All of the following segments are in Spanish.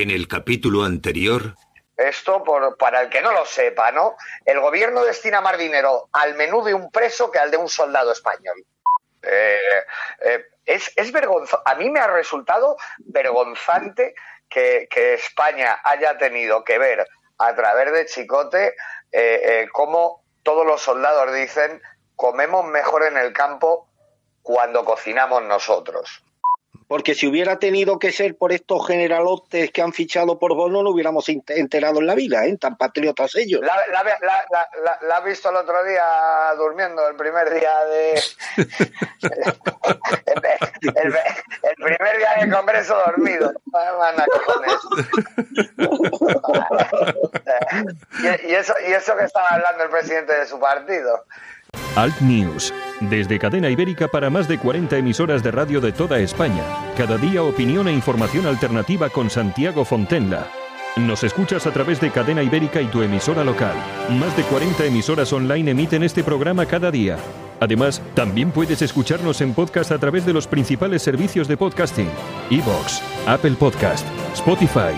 En el capítulo anterior... Esto, por, para el que no lo sepa, ¿no? El gobierno destina más dinero al menú de un preso que al de un soldado español. Eh, eh, es, es vergonzoso. A mí me ha resultado vergonzante que, España haya tenido que ver a través de Chicote eh, cómo todos los soldados dicen comemos mejor en el campo cuando cocinamos nosotros. Porque si hubiera tenido que ser por estos generalotes que han fichado por Bono, no hubiéramos enterado en la vida, ¿eh? Tan patriotas ellos. La, la, has visto el otro día durmiendo, el primer día de... el, primer día del Congreso dormido. y, eso, y eso que estaba hablando el presidente de su partido. Alt News, desde Cadena Ibérica para más de 40 emisoras de radio de toda España. Cada día opinión e información alternativa con Santiago Fontenla. Nos escuchas a través de Cadena Ibérica y tu emisora local. Más de 40 emisoras online emiten este programa cada día. Además, también puedes escucharnos en podcast a través de los principales servicios de podcasting: iBox, Apple Podcast, Spotify,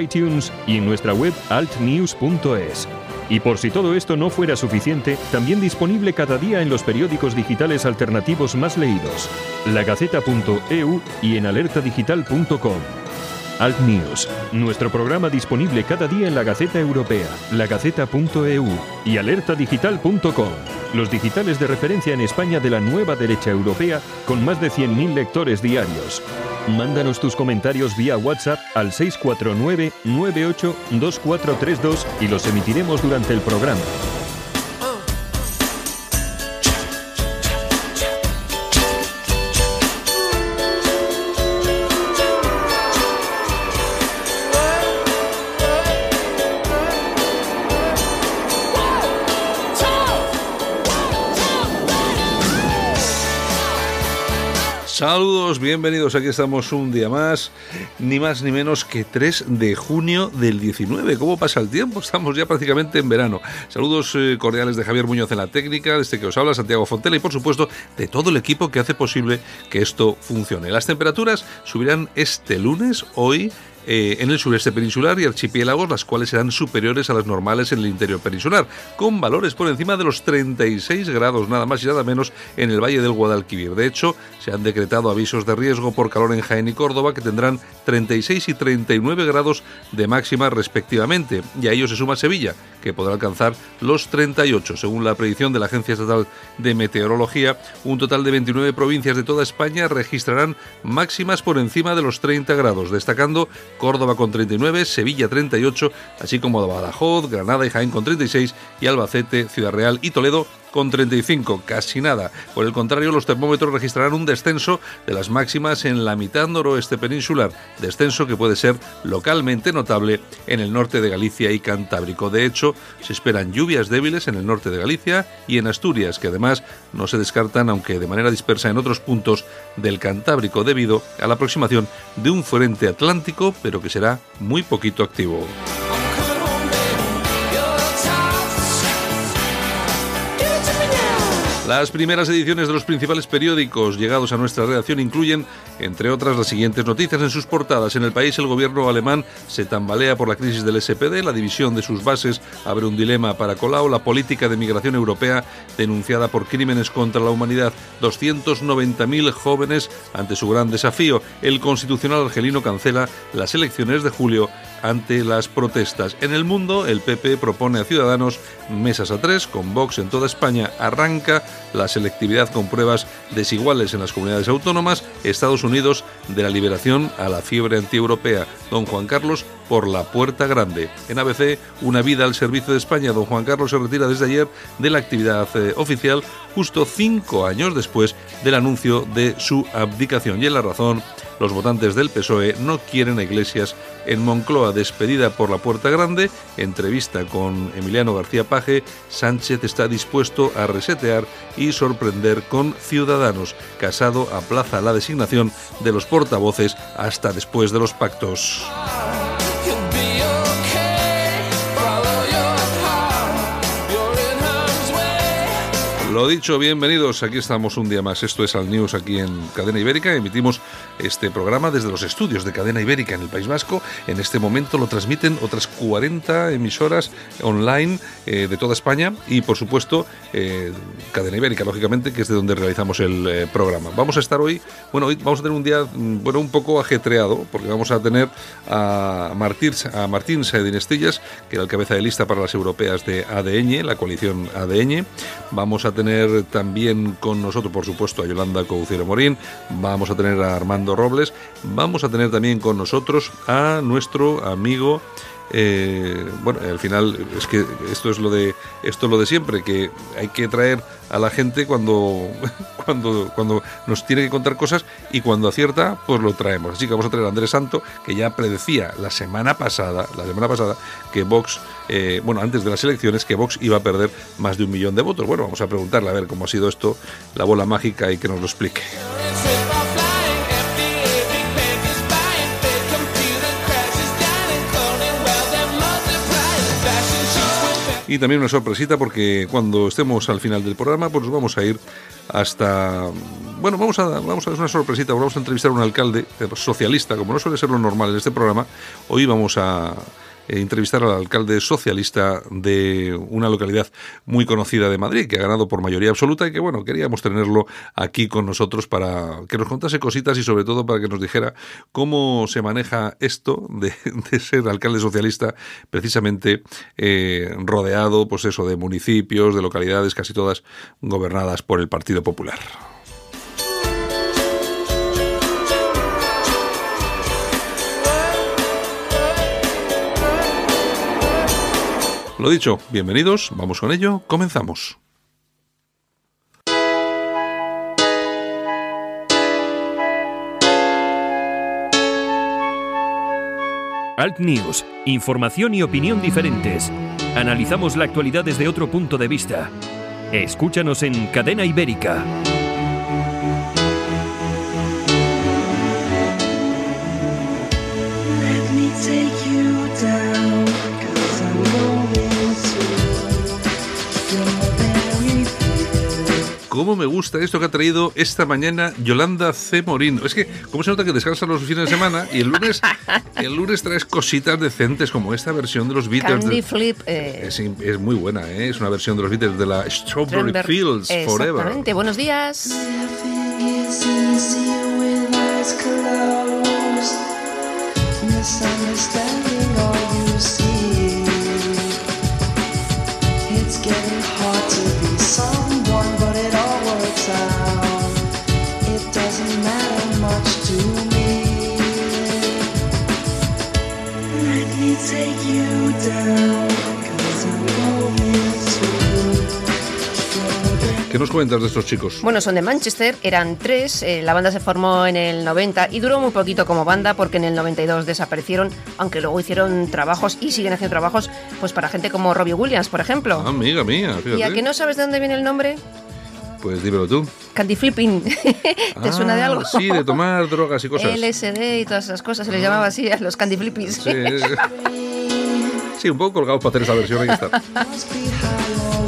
iTunes y en nuestra web altnews.es. Y por si todo esto no fuera suficiente, también disponible cada día en los periódicos digitales alternativos más leídos, lagaceta.eu y en alertadigital.com. Alt News, nuestro programa disponible cada día en la Gaceta Europea, lagaceta.eu y alertadigital.com, los digitales de referencia en España de la nueva derecha europea con más de 100.000 lectores diarios. Mándanos tus comentarios vía WhatsApp al 649 982432 y los emitiremos durante el programa. Saludos, bienvenidos. Aquí estamos un día más, ni más ni menos que 3 de junio del 19. ¿Cómo pasa el tiempo? Estamos ya prácticamente en verano. Saludos eh, cordiales de Javier Muñoz en la técnica, de este que os habla, Santiago Fontela, y por supuesto de todo el equipo que hace posible que esto funcione. Las temperaturas subirán este lunes, hoy eh, en el sureste peninsular y archipiélagos, las cuales serán superiores a las normales en el interior peninsular, con valores por encima de los 36 grados, nada más y nada menos, en el Valle del Guadalquivir. De hecho, se han decretado avisos de riesgo por calor en Jaén y Córdoba, que tendrán 36 y 39 grados de máxima respectivamente, y a ello se suma Sevilla, que podrá alcanzar los 38. Según la predicción de la Agencia Estatal de Meteorología, un total de 29 provincias de toda España registrarán máximas por encima de los 30 grados, destacando Córdoba con 39, Sevilla 38, así como Badajoz, Granada y Jaén con 36 y Albacete, Ciudad Real y Toledo con 35, casi nada. Por el contrario, los termómetros registrarán un descenso de las máximas en la mitad noroeste peninsular, descenso que puede ser localmente notable en el norte de Galicia y Cantábrico. De hecho, se esperan lluvias débiles en el norte de Galicia y en Asturias, que además no se descartan, aunque de manera dispersa en otros puntos del Cantábrico, debido a la aproximación de un frente atlántico, pero que será muy poquito activo. Las primeras ediciones de los principales periódicos llegados a nuestra redacción incluyen, entre otras, las siguientes noticias en sus portadas. En el país, el gobierno alemán se tambalea por la crisis del SPD, la división de sus bases abre un dilema para Colau, la política de migración europea denunciada por crímenes contra la humanidad, 290.000 jóvenes ante su gran desafío. El constitucional argelino cancela las elecciones de julio ante las protestas. En el mundo, el PP propone a Ciudadanos mesas a tres, con Vox en toda España arranca la selectividad con pruebas desiguales en las comunidades autónomas, Estados Unidos de la liberación a la fiebre antieuropea, don Juan Carlos por la puerta grande. En ABC, una vida al servicio de España, don Juan Carlos se retira desde ayer de la actividad eh, oficial, justo cinco años después del anuncio de su abdicación. Y en la razón, los votantes del PSOE no quieren a Iglesias en Moncloa, despedida por la Puerta Grande, entrevista con Emiliano García Paje, Sánchez está dispuesto a resetear y sorprender con Ciudadanos. Casado aplaza la designación de los portavoces hasta después de los pactos. Lo dicho, bienvenidos. Aquí estamos un día más. Esto es Al News aquí en Cadena Ibérica. Emitimos este programa desde los estudios de Cadena Ibérica en el País Vasco. En este momento lo transmiten otras 40 emisoras online eh, de toda España y, por supuesto, eh, Cadena Ibérica, lógicamente, que es de donde realizamos el eh, programa. Vamos a estar hoy, bueno, hoy vamos a tener un día, mm, bueno, un poco ajetreado, porque vamos a tener a Martín, a Martín Saedinestillas, que era el cabeza de lista para las europeas de ADN, la coalición ADN. Vamos a tener también con nosotros, por supuesto, a Yolanda Couciero Morín, vamos a tener a Armando Robles, vamos a tener también con nosotros a nuestro amigo eh, bueno, al final es que esto es lo de esto es lo de siempre, que hay que traer a la gente cuando, cuando, cuando nos tiene que contar cosas y cuando acierta, pues lo traemos. Así que vamos a traer a Andrés Santo, que ya predecía la semana pasada, la semana pasada, que Vox, eh, bueno, antes de las elecciones, que Vox iba a perder más de un millón de votos. Bueno, vamos a preguntarle a ver cómo ha sido esto, la bola mágica y que nos lo explique. Y también una sorpresita porque cuando estemos al final del programa, pues vamos a ir hasta... Bueno, vamos a, vamos a hacer una sorpresita, vamos a entrevistar a un alcalde eh, socialista, como no suele ser lo normal en este programa. Hoy vamos a eh, entrevistar al alcalde socialista de una localidad muy conocida de Madrid, que ha ganado por mayoría absoluta y que, bueno, queríamos tenerlo aquí con nosotros para que nos contase cositas y sobre todo para que nos dijera cómo se maneja esto de, ser alcalde socialista precisamente eh, rodeado, pues eso, de municipios, de localidades casi todas gobernadas por el Partido Popular. Lo dicho, bienvenidos, vamos con ello, comenzamos. Alt News, información y opinión diferentes. Analizamos la actualidad desde otro punto de vista. Escúchanos en Cadena Ibérica. Cómo me gusta esto que ha traído esta mañana Yolanda C. Morín. Es que, ¿cómo se nota que descansan los fines de semana? Y el lunes, el lunes traes cositas decentes como esta versión de los Beatles. Candy Flip. Eh, es, es, muy buena, ¿eh? es una versión de los Beatles de la Strawberry Fields Forever. Exactamente, buenos días. ¿Qué nos cuentas de estos chicos? Bueno, son de Manchester, eran tres, eh, la banda se formó en el 90 y duró muy poquito como banda porque en el 92 desaparecieron, aunque luego hicieron trabajos y siguen haciendo trabajos pues para gente como Robbie Williams, por ejemplo. Ah, amiga mía, fíjate. ¿Y a qué no sabes de dónde viene el nombre? Pues dímelo tú. Candy flipping. ¿Te suena de Ah, algo? Sí, de tomar drogas y cosas. LSD y todas esas cosas, se les llamaba así a los candy flippies. Sí, sí, un poco colgados para hacer esa versión, ahí está.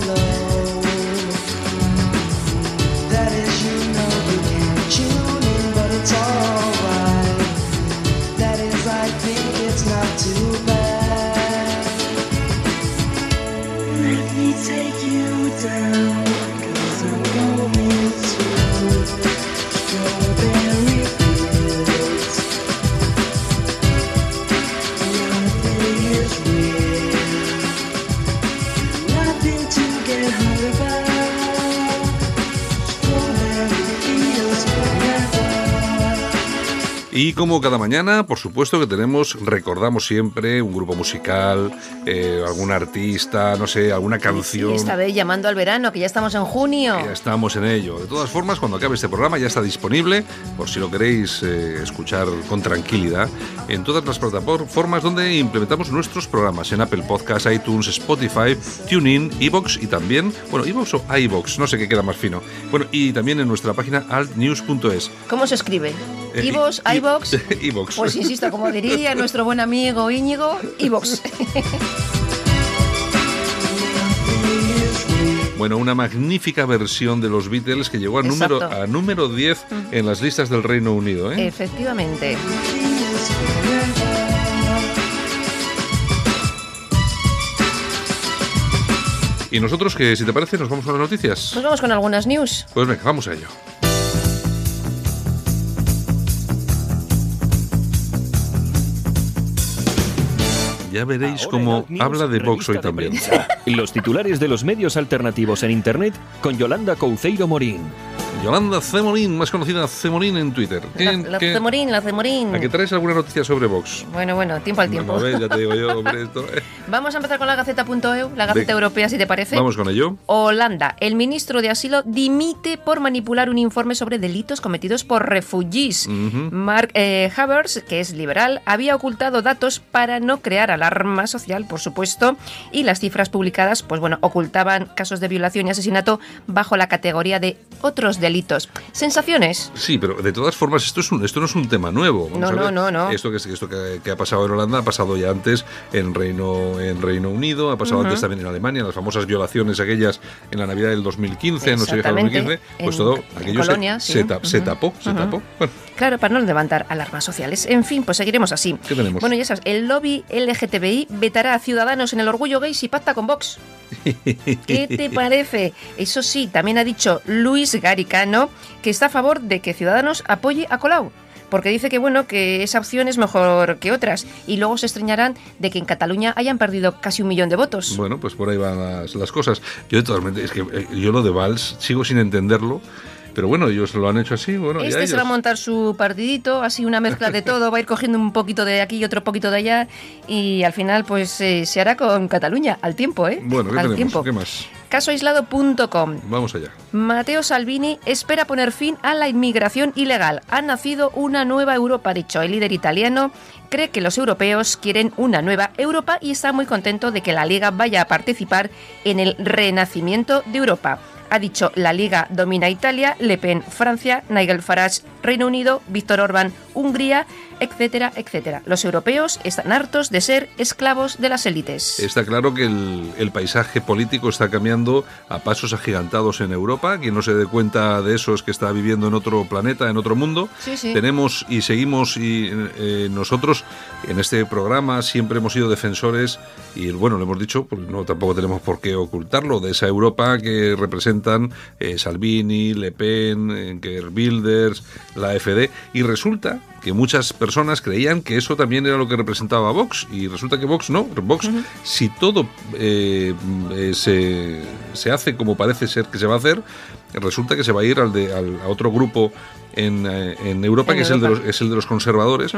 Y como cada mañana, por supuesto que tenemos, recordamos siempre un grupo musical, eh, algún artista, no sé, alguna canción. Esta vez llamando al verano, que ya estamos en junio. Ya estamos en ello. De todas formas, cuando acabe este programa ya está disponible, por si lo queréis eh, escuchar con tranquilidad, en todas las plataformas donde implementamos nuestros programas, en Apple Podcasts, iTunes, Spotify, TuneIn, Evox y también, bueno, Evox o iVox, no sé qué queda más fino. Bueno, y también en nuestra página altnews.es. ¿Cómo se escribe? Eh, ¿Ivos, i- Pues insisto, como diría nuestro buen amigo Íñigo, iVox. Bueno, una magnífica versión de los Beatles que llegó a número, a número 10 en las listas del Reino Unido. ¿eh? Efectivamente. Y nosotros, que si te parece, nos vamos con las noticias. Pues vamos con algunas news. Pues venga, vamos a ello. Ya veréis cómo habla de Vox hoy también. Los titulares de los medios alternativos en Internet con Yolanda Couceiro Morín. Yolanda Cemorín, más conocida Cemorín en Twitter. ¿Qué- La, qué- Cemorín, la Cemorín. ¿A que traes alguna noticia sobre Vox? Bueno, bueno, tiempo al tiempo. No, ves, ya te digo yo, hombre, esto, eh. Vamos a empezar con la Gaceta.eu, la Gaceta. Europea, si te parece. Vamos con ello. Holanda, el ministro de Asilo dimite por manipular un informe sobre delitos cometidos por refugees. Ujú. Mark eh, Havers, que es liberal, había ocultado datos para no crear alarma social, por supuesto, y las cifras publicadas, pues bueno, ocultaban casos de violación y asesinato bajo la categoría de otros delitos. ¿Sensaciones? Sí, pero de todas formas, esto, es un, esto no es un tema nuevo. Vamos No, a no, ver. no, no. Esto, que, esto que, que ha pasado en Holanda ha pasado ya antes en Reino, en Reino Unido, ha pasado antes también en Alemania, las famosas violaciones aquellas en la Navidad del 2015, no sé qué Exactamente. 2015, pues En- todo en aquello se- Colonia, se, sí. ta- se tapó, se tapó. Bueno, Claro, para no levantar alarmas sociales. En fin, pues seguiremos así. ¿qué tenemos? Bueno, ya sabes, el lobby LGTBI vetará a Ciudadanos en el orgullo gay si pacta con Vox. ¿Qué te parece? Eso sí, también ha dicho Luis Garicano que está a favor de que Ciudadanos apoye a Colau. Porque dice que bueno, que esa opción es mejor que otras. Y luego se extrañarán de que en Cataluña hayan perdido casi un millón de votos. Bueno, pues por ahí van las, las cosas. Yo de todas maneras, es que eh, yo lo de Valls sigo sin entenderlo, pero bueno, ellos lo han hecho así, bueno, ya este se va a montar su partidito, así una mezcla de todo, va a ir cogiendo un poquito de aquí y otro poquito de allá y al final pues eh, se hará con Cataluña, al tiempo, ¿eh? Bueno, ¿qué al tenemos? tiempo. ¿Qué más? Casoaislado.com Vamos allá. Matteo Salvini espera poner fin a la inmigración ilegal. Ha nacido una nueva Europa, ha dicho el líder italiano. Cree que los europeos quieren una nueva Europa y está muy contento de que la Liga vaya a participar en el renacimiento de Europa. Ha dicho la Liga domina Italia, Le Pen Francia, Nigel Farage Reino Unido, Víctor Orbán Hungría, etcétera, etcétera. Los europeos están hartos de ser esclavos de las élites. Está claro que el, el paisaje político está cambiando a pasos agigantados en Europa. Quien no se dé cuenta de eso es que está viviendo en otro planeta, en otro mundo. Sí, sí. Tenemos y seguimos y eh, nosotros en este programa siempre hemos sido defensores y bueno, lo hemos dicho, porque no tampoco tenemos por qué ocultarlo, de esa Europa que representan eh, Salvini, Le Pen, eh, Geert Wilders, la AfD y resulta que muchas personas creían que eso también era lo que representaba Vox y resulta que Vox no, Vox si todo eh, eh, se, se hace como parece ser que se va a hacer, resulta que se va a ir al de, al, a otro grupo en, eh, en Europa, En que Es, el de Europa. los, es el de los conservadores,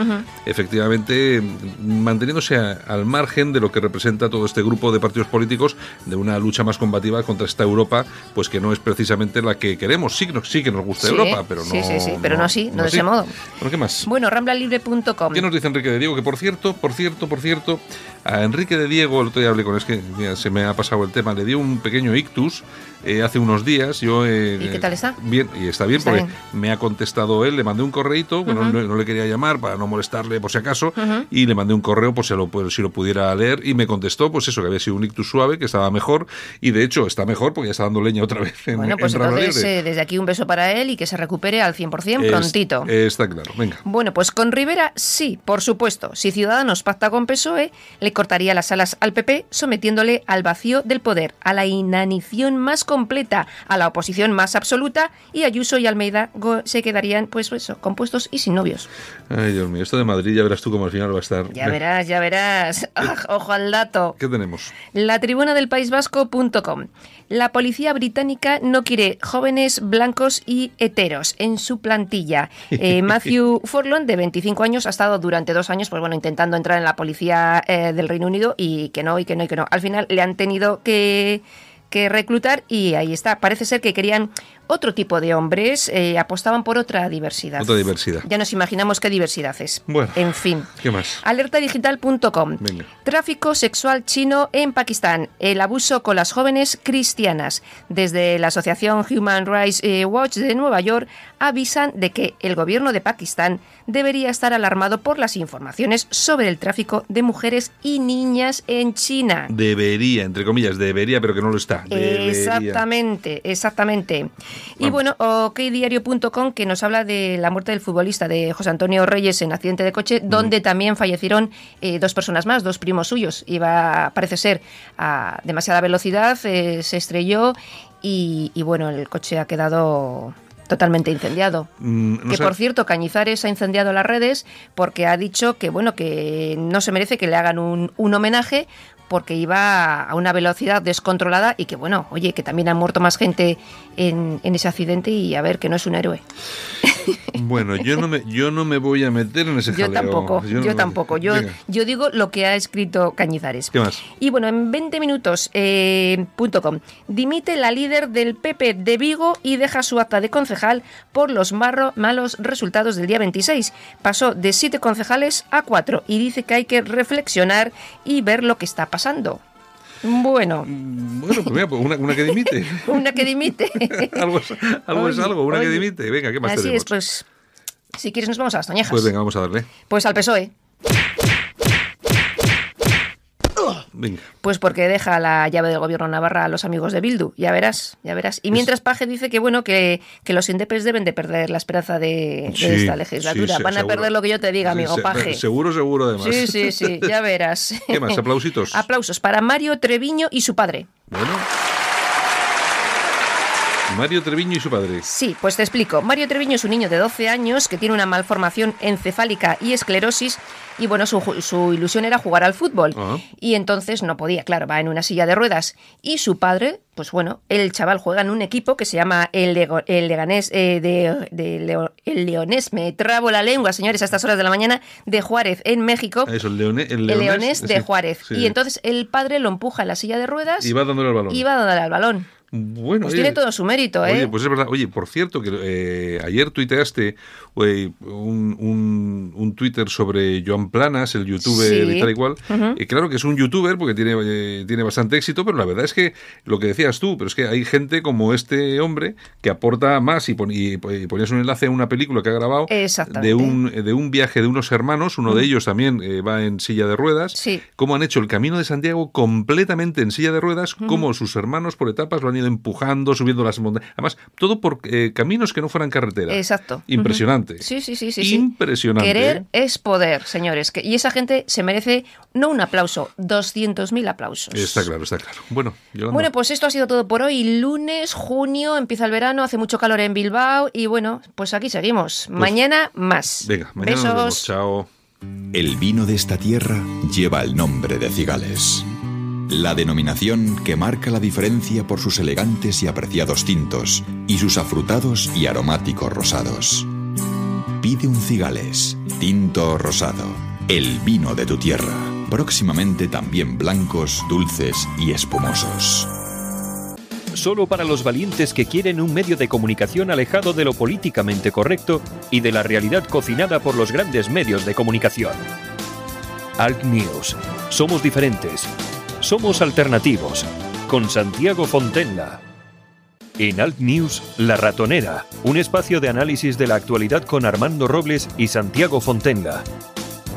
efectivamente manteniéndose a- al margen de lo que representa todo este grupo de partidos políticos de una lucha más combativa contra esta Europa, pues que no es precisamente la que queremos. Sí, que nos- sí que nos gusta Sí, Europa, pero no. sí, sí, sí, pero no así, no de ese modo. Bueno, ¿qué más? Bueno, ramblalibre.com. ¿Qué nos dice Enrique de Diego? Que por cierto, por cierto, por cierto, a Enrique de Diego, el otro día hablé con él, es que mira, se me ha pasado el tema, le dio un pequeño ictus eh, hace unos días. Yo, eh, ¿Y qué tal está? Bien, y está bien Está porque bien. me ha contestado él, le mandé un correíto, bueno, no, no le quería llamar para no molestarle por si acaso, y le mandé un correo por si lo, por si lo pudiera leer y me contestó, pues eso, que había sido un ictus suave, que estaba mejor, y de hecho está mejor porque ya está dando leña otra vez en, Bueno, pues en entonces eh, desde aquí un beso para él y que se recupere al 100% Es- prontito. está claro, venga. Bueno, pues con Rivera sí, por supuesto. Si Ciudadanos pacta con PSOE, le cortaría las alas al PP, sometiéndole al vacío del poder, a la inanición más completa, a la oposición más absoluta, y Ayuso y Almeida se quedarían, pues eso, compuestos y sin novios. Ay, Dios mío, esto de Madrid ya verás tú cómo al final va a estar. Ya verás, ya verás. Ojo al dato. ¿Qué tenemos? La tribuna del País Vasco.com. La policía británica no quiere jóvenes blancos y heteros en su plantilla. Eh, Matthew Forlon, de 25 años, ha estado durante dos años, pues bueno, intentando entrar en la policía eh, del Reino Unido y que no, y que no, y que no. Al final le han tenido que que reclutar y ahí está. Parece ser que querían otro tipo de hombres eh, apostaban por otra diversidad. Otra diversidad. Ya nos imaginamos qué diversidad es. Bueno. En fin. ¿Qué más? Alertadigital.com. Tráfico sexual chino en Pakistán. El abuso con las jóvenes cristianas. Desde la asociación Human Rights eh, Watch de Nueva York avisan de que el gobierno de Pakistán debería estar alarmado por las informaciones sobre el tráfico de mujeres y niñas en China. Debería, entre comillas, debería, pero que no lo está. Debería. Exactamente, exactamente. Y bueno, okdiario.com que nos habla de la muerte del futbolista de José Antonio Reyes en accidente de coche, donde también fallecieron eh, dos personas más, dos primos suyos. Iba, parece ser, a demasiada velocidad, eh, se estrelló y, y bueno, el coche ha quedado totalmente incendiado. Mm, no que sé- por cierto, Cañizares ha incendiado las redes porque ha dicho que bueno que no se merece que le hagan un, un homenaje porque iba a una velocidad descontrolada y que bueno, oye, que también han muerto más gente en, en ese accidente y a ver, que no es un héroe. Bueno, yo no me, yo no me voy a meter en ese Yo jaleo. tampoco, yo, no me- tampoco. Yo, yo digo lo que ha escrito Cañizares. ¿Qué más? Y bueno, en 20 minutos, eh, punto com, dimite la líder del PP de Vigo y deja su acta de concejal por los marro- malos resultados del día 26. Pasó de 7 concejales a 4 y dice que hay que reflexionar y ver lo que está pasando. Bueno, Mm, Bueno, pues mira, pues una, una que dimite. una que dimite. algo es algo, es Oye, algo una que dimite. Venga, ¿qué más Así tenemos? es, pues si quieres nos vamos a las toñejas. Pues venga, vamos a darle. Pues al PSOE. Venga. Pues porque deja la llave del gobierno Navarra a los amigos de Bildu, ya verás, ya verás. Y mientras Paje dice que bueno, que, que los indepes deben de perder la esperanza de, de Sí, esta legislatura. sí, Van a seguro. perder lo que yo te diga, amigo Se- Paje. Seguro, seguro, además. Sí, sí, sí, ya verás. ¿Qué más? ¿Aplausitos? Aplausos para Mario Treviño y su padre. Bueno. Mario Treviño y su padre. Sí, pues te explico. Mario Treviño es un niño de 12 años que tiene una malformación encefálica y esclerosis y bueno, su, su ilusión era jugar al fútbol. Ah. Y entonces no podía, claro, va en una silla de ruedas. Y su padre, pues bueno, el chaval juega en un equipo que se llama el, Lego- el Leganés eh, de, de Leo- el Leonés, me trabo la lengua, señores, a estas horas de la mañana, de Juárez, en México. Eso, el, leone- el el leonés, Leonés de sí, Juárez. sí. Y entonces el padre lo empuja en la silla de ruedas Y va dándole el balón. y va dándole al balón. Bueno, Pues oye, tiene todo su mérito, ¿eh? Oye, pues es verdad. Oye, por cierto, que eh, ayer tuiteaste eh, un, un, un Twitter sobre Joan Planas, el youtuber Sí. y tal y cual. Y claro que es un youtuber porque tiene, eh, tiene bastante éxito, pero la verdad es que lo que decías tú, pero es que hay gente como este hombre que aporta más y, pon- y, y ponías un enlace a una película que ha grabado de un, de un viaje de unos hermanos, uno de ellos también va en silla de ruedas, Sí. cómo han hecho el camino de Santiago completamente en silla de ruedas, cómo sus hermanos por etapas lo han ido empujando, subiendo las montañas. Además, todo por eh, caminos que no fueran carretera. Exacto. Impresionante. Sí, sí, sí, sí. sí. Impresionante. Querer ¿eh? es poder, señores. Que- Y esa gente se merece no un aplauso, 200.000 aplausos. Está claro, está claro. Bueno, Yolanda. Bueno, pues esto ha sido todo por hoy. Lunes, junio, empieza el verano, hace mucho calor en Bilbao y bueno, pues aquí seguimos. mañana más. Venga, mañana Besos. nos vemos. Chao. El vino de esta tierra lleva el nombre de Cigales. La denominación que marca la diferencia por sus elegantes y apreciados tintos y sus afrutados y aromáticos rosados. Pide un Cigales, tinto rosado, el vino de tu tierra. Próximamente también blancos, dulces y espumosos. Solo para los valientes que quieren un medio de comunicación alejado de lo políticamente correcto y de la realidad cocinada por los grandes medios de comunicación. Alt News. Somos diferentes. Somos alternativos. Con Santiago Fontenla. En Alt News, La Ratonera, un espacio de análisis de la actualidad con Armando Robles y Santiago Fontenla.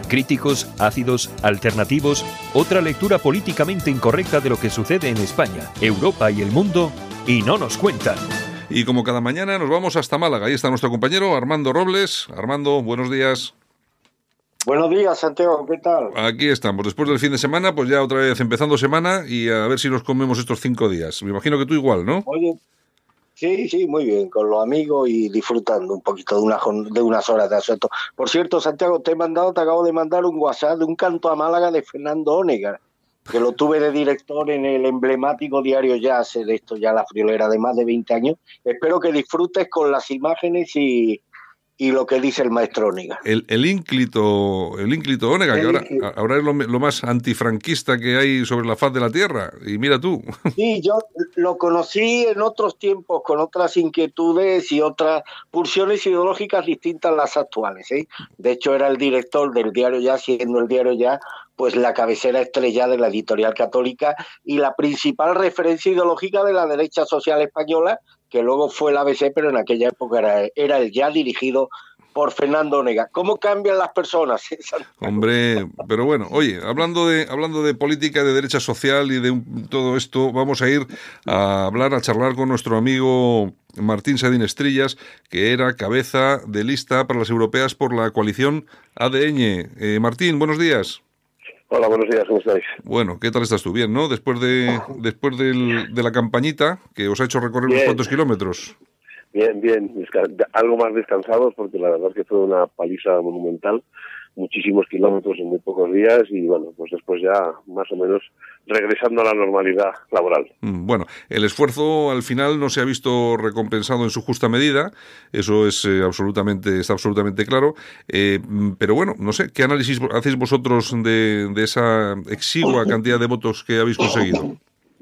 Críticos, ácidos, alternativos, otra lectura políticamente incorrecta de lo que sucede en España, Europa y el mundo, y no nos cuentan. Y como cada mañana nos vamos hasta Málaga. Ahí está nuestro compañero Armando Robles. Armando, buenos días. Buenos días, Santiago, ¿qué tal? Aquí estamos. Después del fin de semana, pues ya otra vez empezando semana y a ver si nos comemos estos cinco días. Me imagino que tú igual, ¿no? Oye, sí, sí, muy bien, con los amigos y disfrutando un poquito de, una, de unas horas de asueto. Por cierto, Santiago, te he mandado, te acabo de mandar un WhatsApp de un canto a Málaga de Fernando Ónegar, que lo tuve de director en el emblemático diario Ya, hace de esto ya la friolera de más de 20 años. Espero que disfrutes con las imágenes y, y lo que dice el maestro Onega. El, el ínclito, el ínclito Onega, que ahora, ahora es lo, lo, más antifranquista que hay sobre la faz de la tierra. Y mira tú. Sí, yo lo conocí en otros tiempos con otras inquietudes y otras pulsiones ideológicas distintas a las actuales. ¿eh? De hecho, era el director del diario Ya, siendo el diario Ya pues la cabecera estrella de la editorial católica y la principal referencia ideológica de la derecha social española, que luego fue el ABC, pero en aquella época era, era el ya dirigido por Fernando Onega. ¿Cómo cambian las personas? Hombre, pero bueno, oye, hablando de hablando de política de derecha social y de todo esto, vamos a ir a hablar, a charlar con nuestro amigo Martín Sadín Estrellas, que era cabeza de lista para las europeas por la coalición ADN. Eh, Martín, buenos días. Hola, buenos días, ¿cómo estáis? Bueno, ¿qué tal estás tú? Bien, ¿no? Después de después del, de la campañita que os ha hecho recorrer bien. unos cuantos kilómetros. Bien, bien, algo más descansados porque la verdad es que fue una paliza monumental, muchísimos kilómetros en muy pocos días y bueno, pues después ya más o menos regresando a la normalidad laboral. Mm, bueno, el esfuerzo al final no se ha visto recompensado en su justa medida, eso es eh, absolutamente está absolutamente claro. Eh, pero bueno, no sé, ¿qué análisis hacéis vosotros de, de, esa exigua cantidad de votos que habéis conseguido?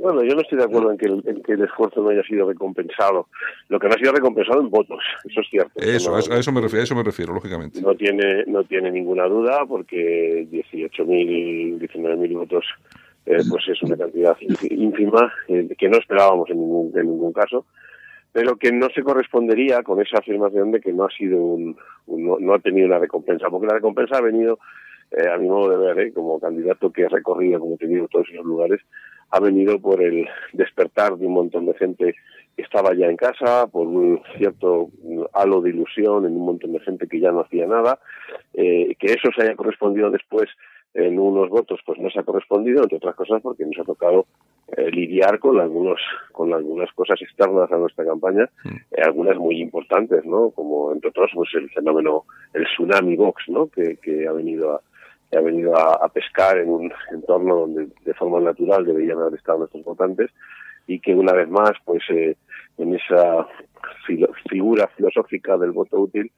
Bueno, yo no estoy de acuerdo en que, el, en que el esfuerzo no haya sido recompensado. Lo que no ha sido recompensado en votos, eso es cierto. Eso, no, a eso me refiero, a eso me refiero, lógicamente. No tiene, no tiene ninguna duda porque 18.000, 19.000 votos eh, pues es una cantidad ínfima eh, que no esperábamos en ningún, en ningún caso, pero que no se correspondería con esa afirmación de que no ha sido un, un no, no, ha tenido una recompensa, porque la recompensa ha venido, eh, a mi modo de ver, eh, como candidato que he recorrido, como he tenido todos esos lugares, ha venido por el despertar de un montón de gente que estaba ya en casa, por un cierto halo de ilusión en un montón de gente que ya no hacía nada, eh, que eso se haya correspondido después en unos votos pues no se ha correspondido, entre otras cosas porque nos ha tocado eh, lidiar con algunos con algunas cosas externas a nuestra campaña, eh, algunas muy importantes, ¿no? Como entre otros pues el fenómeno, el tsunami Vox, ¿no? Que, que ha venido a que ha venido a, a, pescar en un entorno donde de forma natural deberían haber estado nuestros votantes y que una vez más pues eh, en esa filo, figura filosófica del voto útil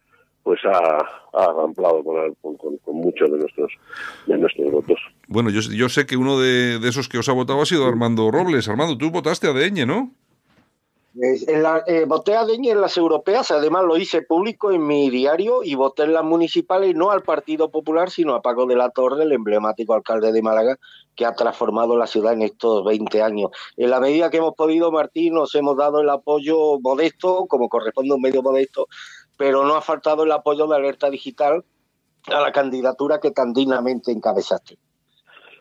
pues ha, ha ramplado con, con, con, muchos de nuestros de nuestros votos. Bueno, yo, yo sé que uno de, de, esos que os ha votado ha sido Armando Robles. Armando, tú votaste a Deñe, ¿no? En la, eh, a Deñe en las europeas, además lo hice público en mi diario y voté en las municipales no al Partido Popular, sino a Paco de la Torre, el emblemático alcalde de Málaga, que ha transformado la ciudad en estos 20 años. En la medida que hemos podido, Martín, nos hemos dado el apoyo modesto, como corresponde a un medio modesto, pero no ha faltado el apoyo de Alerta Digital a la candidatura que tan dignamente encabezaste.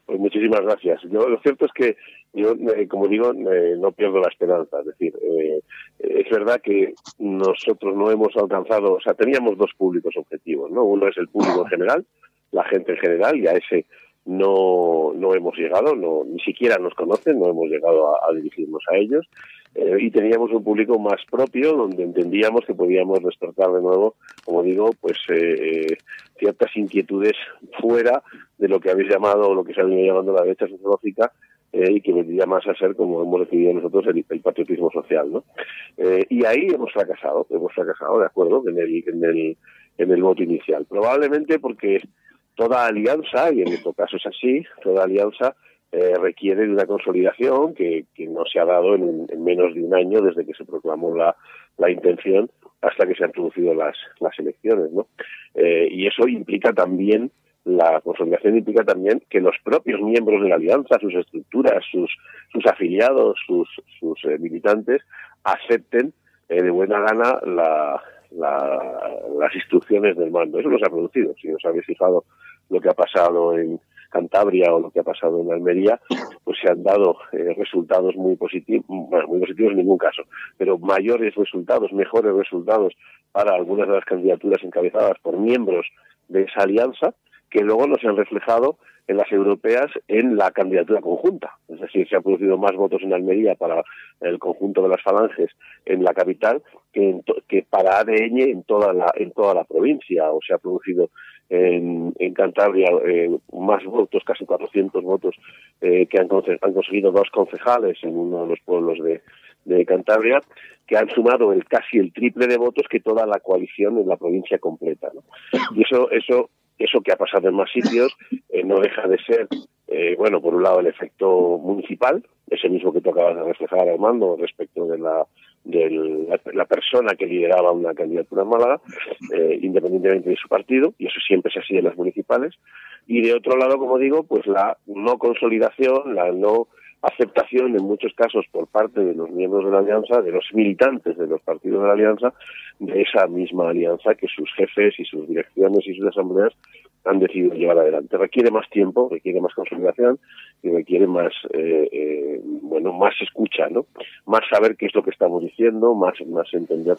Pues muchísimas gracias. Lo cierto es que yo, eh, como digo, eh, no pierdo la esperanza. Es decir, eh, es verdad que nosotros no hemos alcanzado, o sea, teníamos dos públicos objetivos, ¿no? Uno es el público en general, la gente en general, y a ese no, no hemos llegado, no, ni siquiera nos conocen, no hemos llegado a, dirigirnos a ellos. Eh, y teníamos un público más propio donde entendíamos que podíamos despertar de nuevo, como digo, pues eh, ciertas inquietudes fuera de lo que habéis llamado o lo que se ha venido llamando la derecha sociológica eh, y que vendría más a ser, como hemos decidido nosotros, el, el patriotismo social. ¿no? Eh, y ahí hemos fracasado, hemos fracasado, de acuerdo, en el, en el, en el voto inicial. Probablemente porque toda alianza, y en nuestro caso es así, toda alianza eh, requiere de una consolidación que, que no se ha dado en, en, menos de un año desde que se proclamó la, la intención hasta que se han producido las, las elecciones. ¿no? Eh, y eso implica también, la consolidación implica también que los propios miembros de la alianza, sus estructuras, sus, sus afiliados, sus, sus eh, militantes, acepten eh, de buena gana la, la, las instrucciones del mando. Eso no se ha producido. Si os habéis fijado lo que ha pasado en, Cantabria o lo que ha pasado en Almería, pues se han dado eh, resultados muy positivos, muy positivos en ningún caso, pero mayores resultados, mejores resultados para algunas de las candidaturas encabezadas por miembros de esa alianza, que luego no se han reflejado en las europeas en la candidatura conjunta. Es decir, se han producido más votos en Almería para el conjunto de las falanges en la capital que, en que para ADN en toda la en toda la provincia. O se ha producido en, en Cantabria eh, más votos, casi 400 votos, eh, que han, han, conseguido dos concejales en uno de los pueblos de, de Cantabria, que han sumado el casi el triple de votos que toda la coalición en la provincia completa. Y eso, eso, eso que ha pasado en más sitios eh, no deja de ser, eh, bueno, por un lado el efecto municipal, ese mismo que tú acabas de reflejar, Armando, respecto de la de la, persona que lideraba una candidatura en Málaga, eh, independientemente de su partido, y eso siempre es así en las municipales. Y de otro lado, como digo, pues la no consolidación, la no aceptación en muchos casos por parte de los miembros de la alianza, de los militantes de los partidos de la alianza, de esa misma alianza que sus jefes y sus direcciones y sus asambleas han decidido llevar adelante. Requiere más tiempo, requiere más consolidación y requiere más, eh, eh, bueno, más escucha, ¿no? Más saber qué es lo que estamos diciendo, más, más entender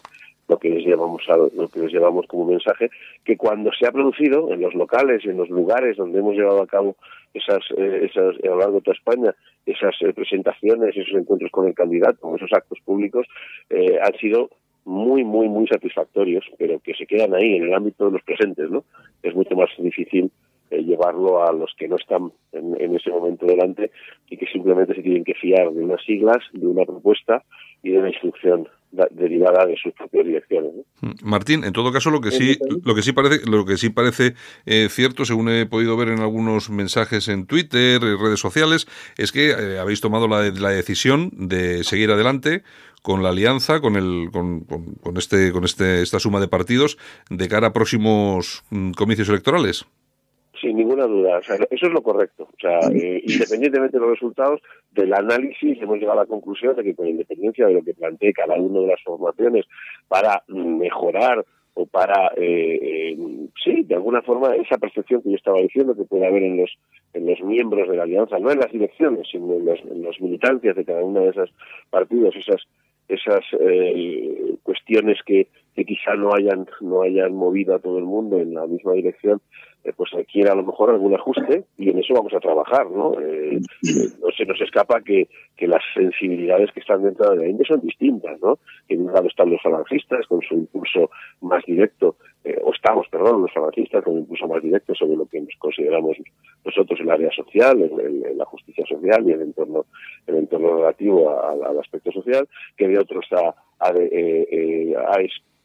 lo que les llevamos a, lo que les llevamos como mensaje, que cuando se ha producido en los locales, en los lugares donde hemos llevado a cabo esas, eh, esas a lo largo de toda España, esas presentaciones, esos encuentros con el candidato, esos actos públicos, han sido muy, muy, muy satisfactorios, pero que se quedan ahí en el ámbito de los presentes, ¿no? Es mucho más difícil eh, llevarlo a los que no están en, ese momento delante y que simplemente se tienen que fiar de unas siglas, de una propuesta y de una instrucción derivada de sus propias direcciones. Mm, Martín, en todo caso, lo que sí, lo que sí parece, lo que sí parece eh, cierto, según he podido ver en algunos mensajes en Twitter, en redes sociales, es que eh, habéis tomado la, la, decisión de seguir adelante con la alianza, con el, con, con, este, con este, esta suma de partidos de cara a próximos mm, comicios electorales. Sin ninguna duda, eso es lo correcto. O sea, eh, independientemente de los resultados del análisis, hemos llegado a la conclusión de que con independencia de lo que plantee cada una de las formaciones para mejorar o para, eh, eh, sí, de alguna forma, esa percepción que yo estaba diciendo que puede haber en los, en los miembros de la alianza, no en las direcciones, sino en los, en los militantes de cada uno de esos partidos, esas, esas eh, cuestiones que, que quizá no hayan, no hayan movido a todo el mundo en la misma dirección, pues requiere a lo mejor algún ajuste y en eso vamos a trabajar, ¿no? Eh, no se nos escapa que, que las sensibilidades que están dentro de la India son distintas, ¿no? En un lado están los falangistas con su impulso más directo, eh, o estamos, perdón, los falangistas con un impulso más directo sobre lo que nos consideramos nosotros el área social, en, la justicia social y el entorno, el entorno relativo al aspecto social, que de otro está eh,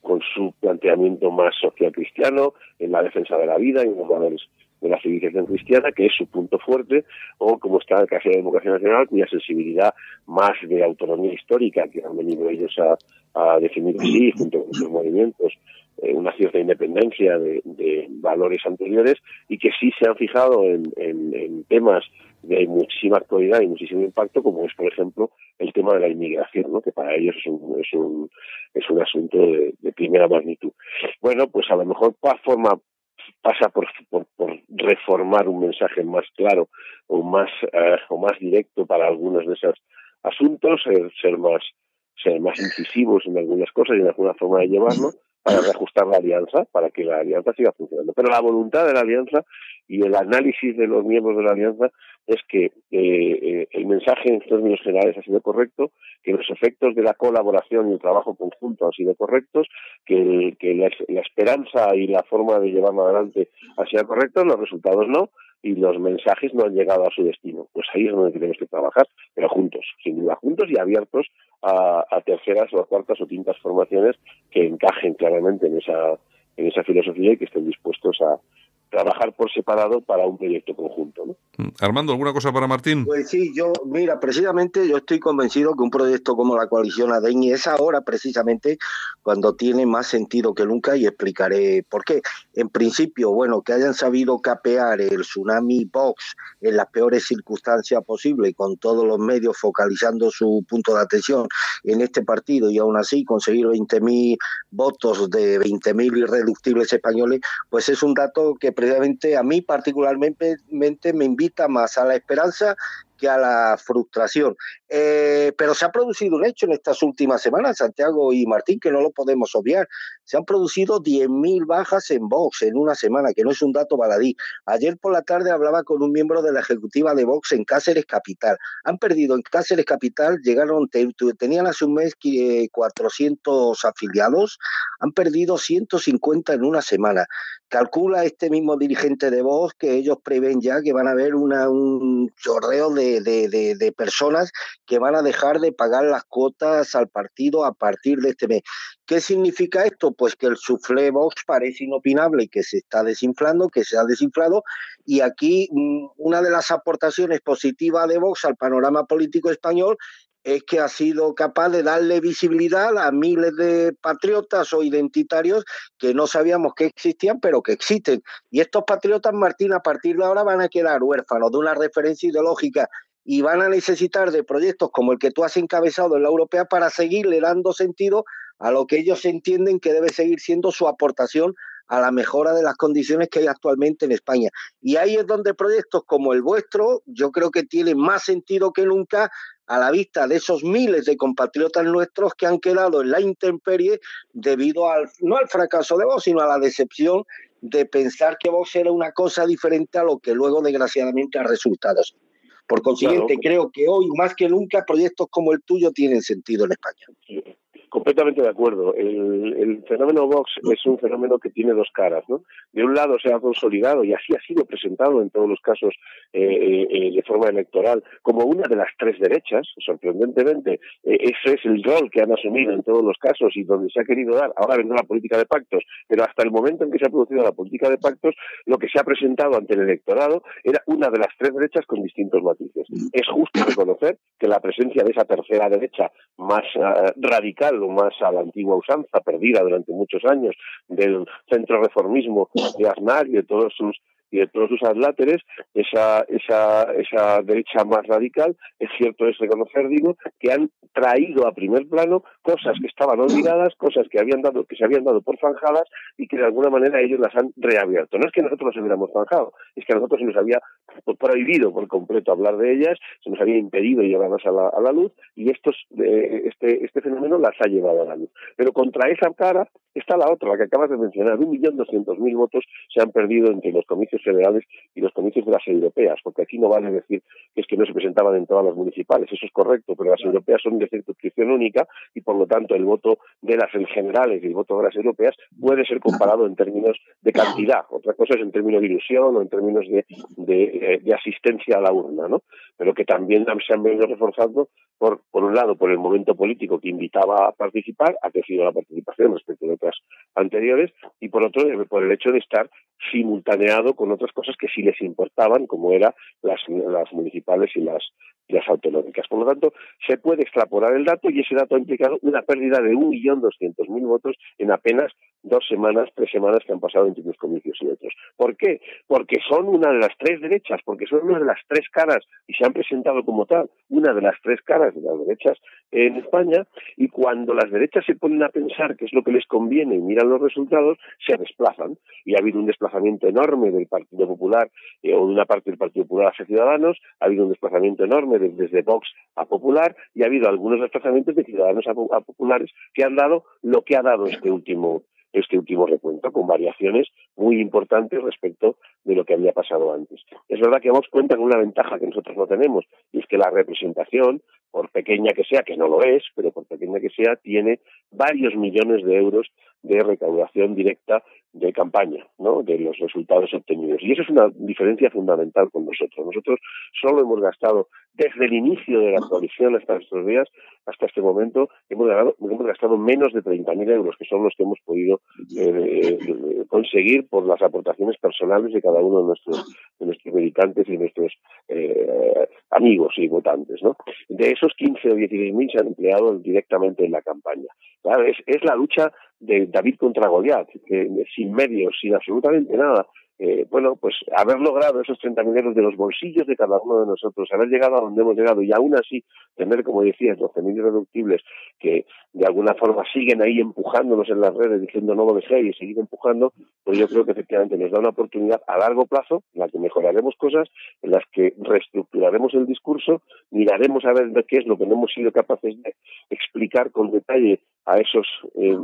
con su planteamiento más social cristiano, en la defensa de la vida y los valores de la civilización cristiana, que es su punto fuerte, o como está el caso de la democracia nacional, cuya sensibilidad más de autonomía histórica, que han venido ellos a, a definir así, junto con sus movimientos, eh, una cierta independencia de, valores anteriores, y que sí se han fijado en, en temas de muchísima actualidad y muchísimo impacto, como es, por ejemplo, el tema de la inmigración, ¿no? que para ellos es un, es un, es un asunto de, primera magnitud. Bueno, pues a lo mejor forma pasa por, por, reformar un mensaje más claro o más, eh, o más directo para algunos de esos asuntos, ser, más ser más incisivos en algunas cosas y en alguna forma de llevarlo, para reajustar la alianza, para que la alianza siga funcionando. Pero la voluntad de la alianza y el análisis de los miembros de la alianza es que eh, eh, el mensaje en términos generales ha sido correcto, que los efectos de la colaboración y el trabajo conjunto han sido correctos, que, la, esperanza y la forma de llevarlo adelante han sido correctos, los resultados no, y los mensajes no han llegado a su destino. Pues ahí es donde tenemos que trabajar, pero juntos, sin duda, juntos y abiertos a, a terceras o a cuartas o quintas formaciones que encajen claramente en esa, en esa filosofía y que estén dispuestos a, trabajar por separado para un proyecto conjunto. ¿no? Mm. Armando, ¿alguna cosa para Martín? Pues sí, yo, mira, precisamente yo estoy convencido que un proyecto como la coalición ADENI es ahora precisamente cuando tiene más sentido que nunca y explicaré por qué. En principio, bueno, que hayan sabido capear el tsunami Vox en las peores circunstancias posibles y con todos los medios focalizando su punto de atención en este partido y aún así conseguir 20.000 votos de 20.000 irreductibles españoles, pues es un dato que precisamente a mí particularmente me invita más a la esperanza a la frustración. Eh, pero se ha producido un hecho en estas últimas semanas, Santiago y Martín, que no lo podemos obviar. Se han producido 10.000 bajas en Vox en una semana, que no es un dato baladí. Ayer por la tarde hablaba con un miembro de la ejecutiva de Vox en Cáceres Capital. Han perdido en Cáceres Capital, llegaron, tenían hace un mes 400 afiliados, han perdido 150 en una semana. Calcula este mismo dirigente de Vox que ellos prevén ya que van a haber una, un chorreo de de, personas que van a dejar de pagar las cuotas al partido a partir de este mes. ¿Qué significa esto? Pues que el suflé Vox parece inopinable y que se está desinflando, que se ha desinflado. Y aquí mm, una de las aportaciones positivas de Vox al panorama político español es que ha sido capaz de darle visibilidad a miles de patriotas o identitarios que no sabíamos que existían, pero que existen. Y estos patriotas, Martín, a partir de ahora van a quedar huérfanos de una referencia ideológica y van a necesitar de proyectos como el que tú has encabezado en la europea para seguirle dando sentido a lo que ellos entienden que debe seguir siendo su aportación a la mejora de las condiciones que hay actualmente en España. Y ahí es donde proyectos como el vuestro, yo creo que tienen más sentido que nunca a la vista de esos miles de compatriotas nuestros que han quedado en la intemperie debido al, no al fracaso de Vox, sino a la decepción de pensar que Vox era una cosa diferente a lo que luego desgraciadamente ha resultado. Por consiguiente, creo que hoy más que nunca proyectos como el tuyo tienen sentido en España. Completamente de acuerdo. El, fenómeno Vox es un fenómeno que tiene dos caras. ¿no? De un lado se ha consolidado y así ha sido presentado en todos los casos eh, eh, eh, de forma electoral como una de las tres derechas, sorprendentemente. ese es el rol que han asumido en todos los casos y donde se ha querido dar. Ahora vendrá la política de pactos, pero hasta el momento en que se ha producido la política de pactos, lo que se ha presentado ante el electorado era una de las tres derechas con distintos matices. Es justo reconocer que la presencia de esa tercera derecha más radical más a la antigua usanza, perdida durante muchos años, del centro reformismo de Aznar y de todos sus y de todos sus adláteres, esa, esa, esa derecha más radical, es cierto es reconocer, digo, que han traído a primer plano cosas que estaban olvidadas, cosas que habían dado, que se habían dado por zanjadas y que de alguna manera ellos las han reabierto. No es que nosotros las hubiéramos zanjado, es que a nosotros se nos había prohibido por completo hablar de ellas, se nos había impedido llevarlas a la, a la luz y estos, eh, este, este fenómeno las ha llevado a la luz. Pero contra esa cara está la otra, la que acabas de mencionar. Un millón doscientos mil votos se han perdido entre los comicios federales y los comicios de las europeas, porque aquí no vale decir que es que no se presentaban en todas las municipales, eso es correcto, pero las europeas son de circunscripción única y por lo tanto el voto de las generales y el voto de las europeas puede ser comparado en términos de cantidad, otra cosa es en términos de ilusión o en términos de, de, de asistencia a la urna, ¿no? Pero que también se han venido reforzando por, por un lado por el momento político que invitaba a participar, ha crecido la participación respecto de otras anteriores, y por otro por el hecho de estar simultaneado con otras cosas que sí les importaban, como eran las, las municipales y las, y las autonómicas. Por lo tanto, se puede extrapolar el dato y ese dato ha implicado una pérdida de 1.200.000 votos en apenas dos semanas, tres semanas que han pasado entre unos comicios y otros. ¿Por qué? Porque son una de las tres derechas, porque son una de las tres caras y se han presentado como tal, una de las tres caras de las derechas en España y cuando las derechas se ponen a pensar qué es lo que les conviene y miran los resultados, se desplazan y ha habido un desplazamiento enorme del Partido Popular eh, o de una parte del Partido Popular hacia Ciudadanos, ha habido un desplazamiento enorme desde Vox a Popular y ha habido algunos desplazamientos de Ciudadanos a Populares que han dado lo que ha dado este último este último recuento, con variaciones muy importantes respecto de lo que había pasado antes. Es verdad que Vox cuenta con una ventaja que nosotros no tenemos, y es que la representación, por pequeña que sea, que no lo es, pero por pequeña que sea, tiene varios millones de euros de recaudación directa de campaña, ¿no? de los resultados obtenidos. Y eso es una diferencia fundamental con nosotros. Nosotros solo hemos gastado, desde el inicio de la coalición hasta estos días, hasta este momento, hemos, hemos gastado menos de 30.000 euros, que son los que hemos podido eh, eh, conseguir por las aportaciones personales de cada uno de nuestros, de nuestros militantes y nuestros eh, amigos y votantes. ¿no? De esos 15 o 16.000 se han empleado directamente en la campaña. es, es la lucha de David contra Goliat, que sin medios, sin absolutamente nada, eh, bueno, pues haber logrado esos 30.000 euros de los bolsillos de cada uno de nosotros, haber llegado a donde hemos llegado y aún así tener, como decías, 12.000 irreductibles que de alguna forma siguen ahí empujándonos en las redes diciendo no lo dejéis y seguir empujando, pues yo creo que efectivamente nos da una oportunidad a largo plazo en la que mejoraremos cosas, en las que reestructuraremos el discurso, miraremos a ver qué es lo que no hemos sido capaces de explicar con detalle a esos eh,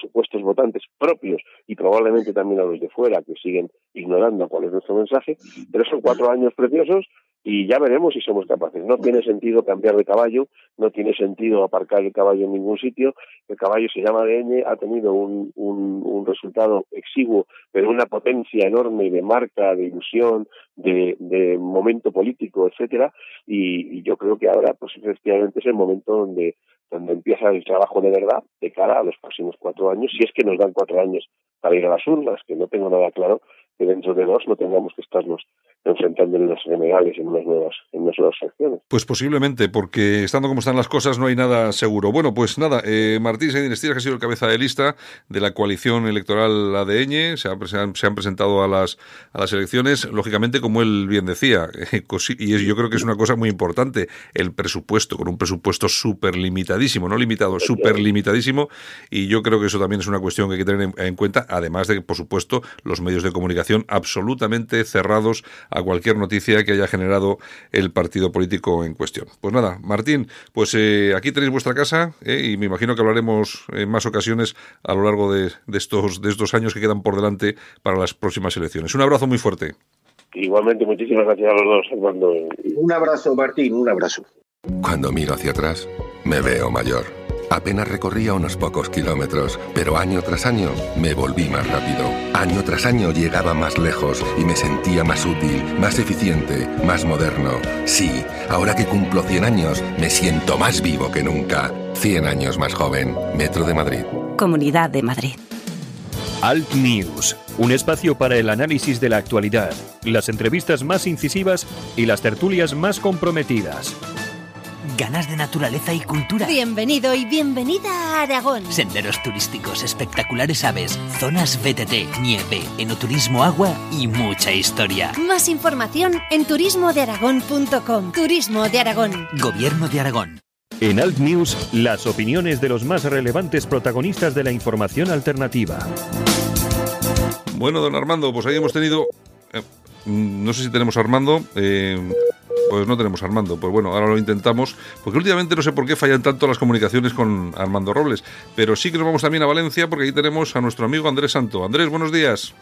supuestos votantes propios y probablemente también a los de fuera que siguen ignorando cuál es nuestro mensaje, pero son cuatro años preciosos y ya veremos si somos capaces. No tiene sentido cambiar de caballo, no tiene sentido aparcar el caballo en ningún sitio. El caballo se llama ADN, ha tenido un, un, resultado exiguo, pero una potencia enorme de marca, de ilusión, de, momento político, etcétera. Y, y, yo creo que ahora, pues efectivamente es el momento donde donde empieza el trabajo de verdad de cara a los próximos cuatro años, si es que nos dan cuatro años para ir a las urnas, que no tengo nada claro que dentro de dos no tengamos que estarnos enfrentando en los generales en unas nuevas en unas nuevas acciones. Pues posiblemente, porque estando como están las cosas no hay nada seguro. Bueno, pues nada, eh, Martín Sendinestier, que ha sido el cabeza de lista de la coalición electoral ADN, se, han, se han presentado a las, a las elecciones, lógicamente, como él bien decía, y yo creo que es una cosa muy importante, el presupuesto, con un presupuesto súper limitadísimo, no limitado, súper limitadísimo, y yo creo que eso también es una cuestión que hay que tener en cuenta, además de, por supuesto, los medios de comunicación absolutamente cerrados a cualquier noticia que haya generado el partido político en cuestión. Pues nada, Martín, pues eh, aquí tenéis vuestra casa eh, y me imagino que hablaremos en más ocasiones a lo largo de, estos, de estos años que quedan por delante para las próximas elecciones. Un abrazo muy fuerte. Igualmente, muchísimas gracias a los dos, Armando. Un abrazo, Martín, un abrazo. Cuando miro hacia atrás, me veo mayor Apenas recorría unos pocos kilómetros, pero año tras año me volví más rápido. Año tras año llegaba más lejos y me sentía más útil, más eficiente, más moderno. Sí, ahora que cumplo 100 años, me siento más vivo que nunca. 100 años más joven. Metro de Madrid. Comunidad de Madrid. Alt News, un espacio para el análisis de la actualidad, las entrevistas más incisivas y las tertulias más comprometidas ganas de naturaleza y cultura. Bienvenido y bienvenida a Aragón. Senderos turísticos, espectaculares aves, zonas BTT, nieve, enoturismo agua y mucha historia. Más información en turismodearagón.com. Turismo de Aragón. Gobierno de Aragón. En Alt News, las opiniones de los más relevantes protagonistas de la información alternativa. Bueno, don Armando, pues ahí hemos tenido... Eh, no sé si tenemos a Armando. Eh, pues no tenemos a Armando. Pues bueno, ahora lo intentamos, porque últimamente no sé por qué fallan tanto las comunicaciones con Armando Robles, pero sí que nos vamos también a Valencia porque ahí tenemos a nuestro amigo Andrés Santo. Andrés, buenos días.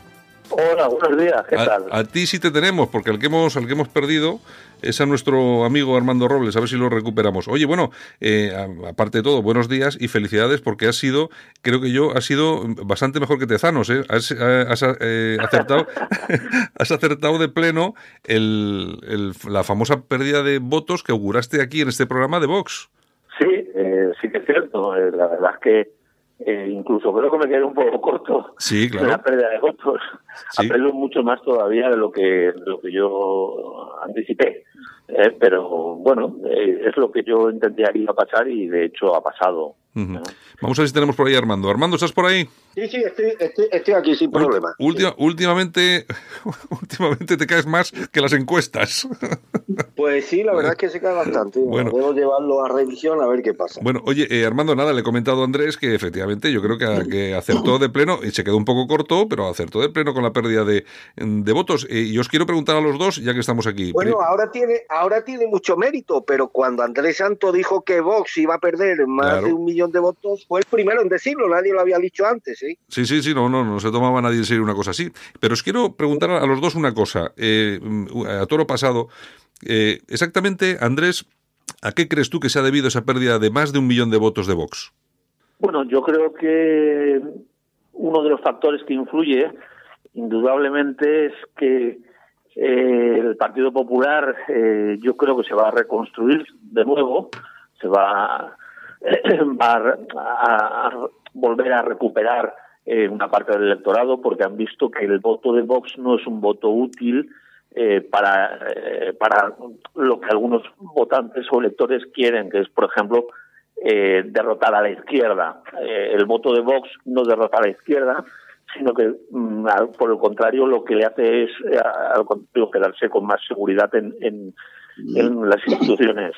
Hola, buenos días, ¿qué tal? A ti sí te tenemos, porque al que hemos, al que hemos perdido es a nuestro amigo Armando Robles, a ver si lo recuperamos. Oye, bueno, eh, aparte de todo, buenos días y felicidades porque has sido, creo que yo, has sido bastante mejor que Tezanos, ¿eh? Has, eh, acertado, has acertado de pleno el, la famosa pérdida de votos que auguraste aquí en este programa de Vox. Sí, eh, sí que es cierto. la verdad es que eh, incluso creo que me quedé un poco corto sí, claro. en la pérdida de votos. Sí. mucho más todavía de lo que, de lo que yo anticipé. Eh, pero bueno, eh, es lo que yo entendía que iba a pasar y de hecho ha pasado. Vamos a ver si tenemos por ahí a Armando. Armando, ¿estás por ahí? Sí, sí, estoy, aquí sin problema. Últimamente, últimamente te caes más que las encuestas. Pues sí, la verdad es que se cae bastante. Bueno, debo llevarlo a revisión a ver qué pasa. Bueno, oye, eh, Armando, nada, le he comentado a Andrés que efectivamente yo creo que, que, acertó de pleno y se quedó un poco corto, pero acertó de pleno con la pérdida de, de votos. Eh, y os quiero preguntar a los dos, ya que estamos aquí. Bueno, ahora tiene, ahora tiene mucho mérito, pero cuando Andrés Santo dijo que Vox iba a perder más de un millón de votos, fue el primero en decirlo, nadie lo había dicho antes. Sí, sí, sí, no, no, no se tomaba nadie en serio una cosa así. Pero os quiero preguntar a los dos una cosa. Eh, a toro pasado, eh, exactamente, Andrés, ¿a qué crees tú que se ha debido esa pérdida de más de un millón de votos de Vox? Bueno, yo creo que uno de los factores que influye indudablemente es que eh, el Partido Popular eh, yo creo que se va a reconstruir de nuevo, se va, va a, volver a recuperar eh, una parte del electorado porque han visto que el voto de Vox no es un voto útil para, para lo que algunos votantes o electores quieren, que es, por ejemplo, derrotar a la izquierda. el voto de Vox no derrota a la izquierda, sino que mm, por el contrario lo que le hace es eh, quedarse con más seguridad en, en, las instituciones,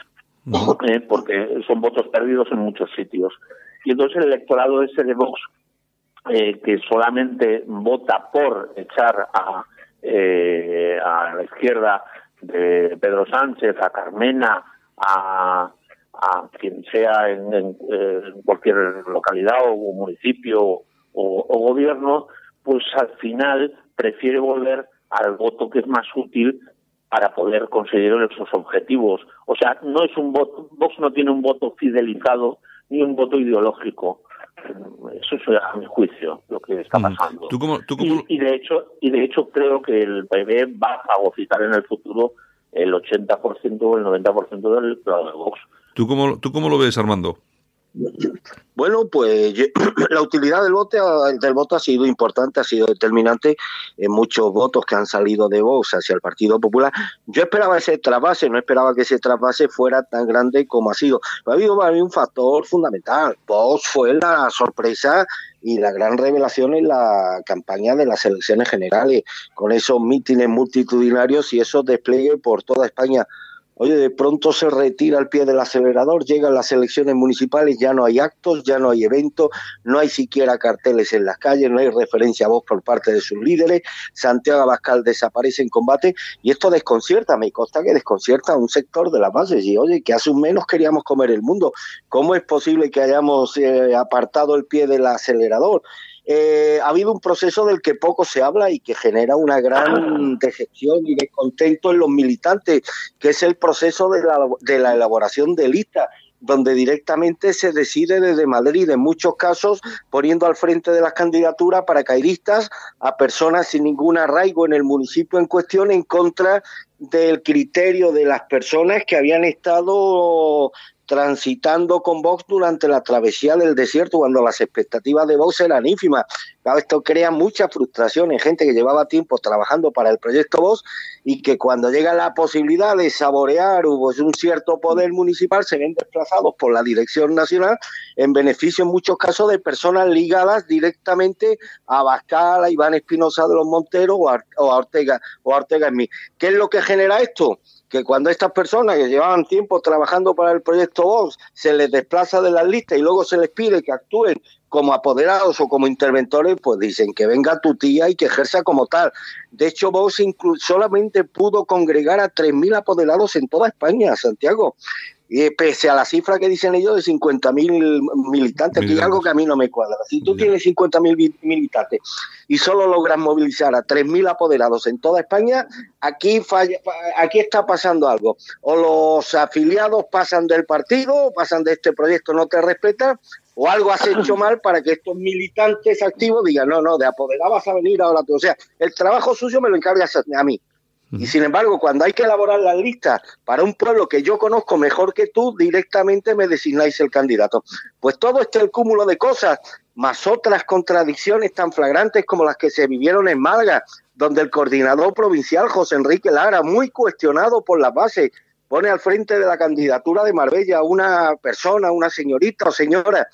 eh, porque son votos perdidos en muchos sitios. Y entonces el electorado ese de Vox, eh, que solamente vota por echar a, a la izquierda de Pedro Sánchez, a Carmena, a, a quien sea en, en cualquier localidad o municipio o, gobierno, pues al final prefiere volver al voto que es más útil para poder conseguir esos objetivos. O sea, no es un voto, Vox no tiene un voto fidelizado ni un voto ideológico. Eso es a mi juicio lo que está Mm. pasando. ¿Tú cómo, tú cómo- Y, y de hecho, y de hecho creo que el PP va a fagocitar en el futuro el 80% o el 90% del electorado de Vox. tú cómo- tú cómo lo ves, Armando? Bueno, pues la utilidad del voto, del voto ha sido importante, ha sido determinante en muchos votos que han salido de Vox hacia el Partido Popular. Yo esperaba ese trasvase, no esperaba que ese trasvase fuera tan grande como ha sido. Pero ha habido para mí un factor fundamental. Vox fue la sorpresa y la gran revelación en la campaña de las elecciones generales, con esos mítines multitudinarios y esos despliegues por toda España. Oye, de pronto se retira el pie del acelerador, llegan las elecciones municipales, ya no hay actos, ya no hay eventos, no hay siquiera carteles en las calles, no hay referencia a voz por parte de sus líderes, Santiago Abascal desaparece en combate y esto desconcierta, me consta que desconcierta a un sector de las bases y oye, que hace un menos queríamos comer el mundo, ¿cómo es posible que hayamos eh, apartado el pie del acelerador? Eh, ha habido un proceso del que poco se habla y que genera una gran decepción y descontento en los militantes, que es el proceso de la, de la elaboración de listas donde directamente se decide desde Madrid, en muchos casos poniendo al frente de las candidaturas paracaidistas a personas sin ningún arraigo en el municipio en cuestión en contra del criterio de las personas que habían estado transitando con Vox durante la travesía del desierto cuando las expectativas de Vox eran ínfimas. Esto crea mucha frustración en gente que llevaba tiempo trabajando para el proyecto Vox y que cuando llega la posibilidad de saborear pues, un cierto poder municipal se ven desplazados por la dirección nacional en beneficio en muchos casos de personas ligadas directamente a Bascal, Iván Espinosa de los Monteros o a, o a Ortega o a Ortega Smith. ¿Qué es lo que genera esto? Que cuando estas personas que llevaban tiempo trabajando para el proyecto Vox se les desplaza de las listas y luego se les pide que actúen como apoderados o como interventores, pues dicen que venga tu tía y que ejerza como tal. De hecho, Vox solamente pudo congregar a 3.000 apoderados en toda España, Santiago. Y pese a la cifra que dicen ellos de 50.000 militantes, que es algo que a mí no me cuadra. Si tú tienes 50.000 militantes y solo logras movilizar a 3.000 apoderados en toda España, aquí, falla, aquí está pasando algo. O los afiliados pasan del partido, pasan de este proyecto, no te respetan, o algo has hecho mal para que estos militantes activos digan, no, no, de apoderado vas a venir ahora tú. O sea, el trabajo suyo me lo encargas a mí. Y sin embargo, cuando hay que elaborar las listas para un pueblo que yo conozco mejor que tú, directamente me designáis el candidato. Pues todo este el cúmulo de cosas, más otras contradicciones tan flagrantes como las que se vivieron en Málaga, donde el coordinador provincial José Enrique Lara, muy cuestionado por la base, pone al frente de la candidatura de Marbella una persona, una señorita o señora